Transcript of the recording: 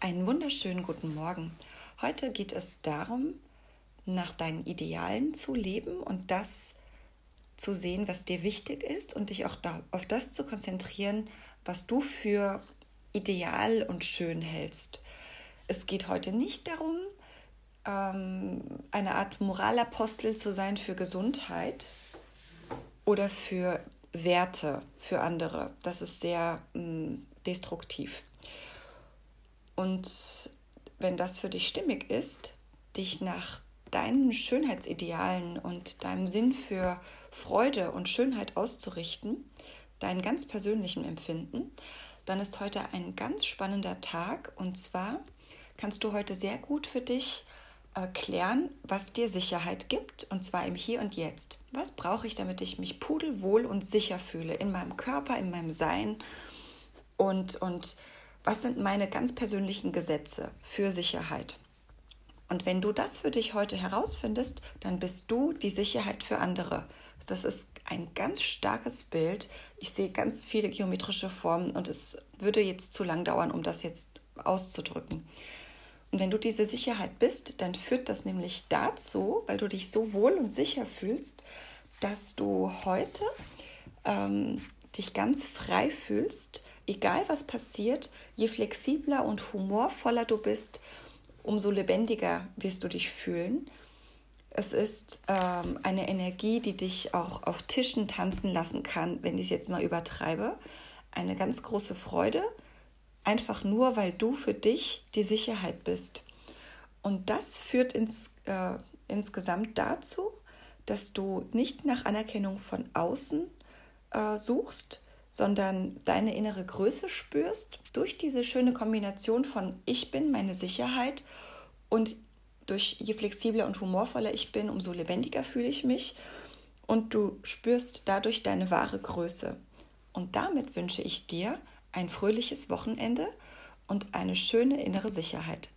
Einen wunderschönen guten Morgen. Heute geht es darum, nach deinen Idealen zu leben und das zu sehen, was dir wichtig ist und dich auch auf das zu konzentrieren, was du für ideal und schön hältst. Es geht heute nicht darum, ähm, eine Art Moralapostel zu sein für Gesundheit oder für Werte für andere. Das ist sehr mm, destruktiv. Und wenn das für dich stimmig ist, dich nach deinen Schönheitsidealen und deinem Sinn für Freude und Schönheit auszurichten, deinen ganz persönlichen Empfinden, dann ist heute ein ganz spannender Tag. Und zwar kannst du heute sehr gut für dich erklären, was dir Sicherheit gibt, und zwar im Hier und Jetzt. Was brauche ich, damit ich mich pudelwohl und sicher fühle in meinem Körper, in meinem Sein und, und was sind meine ganz persönlichen Gesetze für Sicherheit? Und wenn du das für dich heute herausfindest, dann bist du die Sicherheit für andere. Das ist ein ganz starkes Bild. Ich sehe ganz viele geometrische Formen und es würde jetzt zu lang dauern, um das jetzt auszudrücken. Und wenn du diese Sicherheit bist, dann führt das nämlich dazu, weil du dich so wohl und sicher fühlst, dass du heute ähm, dich ganz frei fühlst, egal was passiert, je flexibler und humorvoller du bist, umso lebendiger wirst du dich fühlen. Es ist ähm, eine Energie, die dich auch auf Tischen tanzen lassen kann, wenn ich es jetzt mal übertreibe. Eine ganz große Freude, einfach nur, weil du für dich die Sicherheit bist. Und das führt ins, äh, insgesamt dazu, dass du nicht nach Anerkennung von außen äh, suchst, sondern deine innere Größe spürst durch diese schöne Kombination von Ich bin meine Sicherheit und durch je flexibler und humorvoller ich bin, umso lebendiger fühle ich mich und du spürst dadurch deine wahre Größe. Und damit wünsche ich dir ein fröhliches Wochenende und eine schöne innere Sicherheit.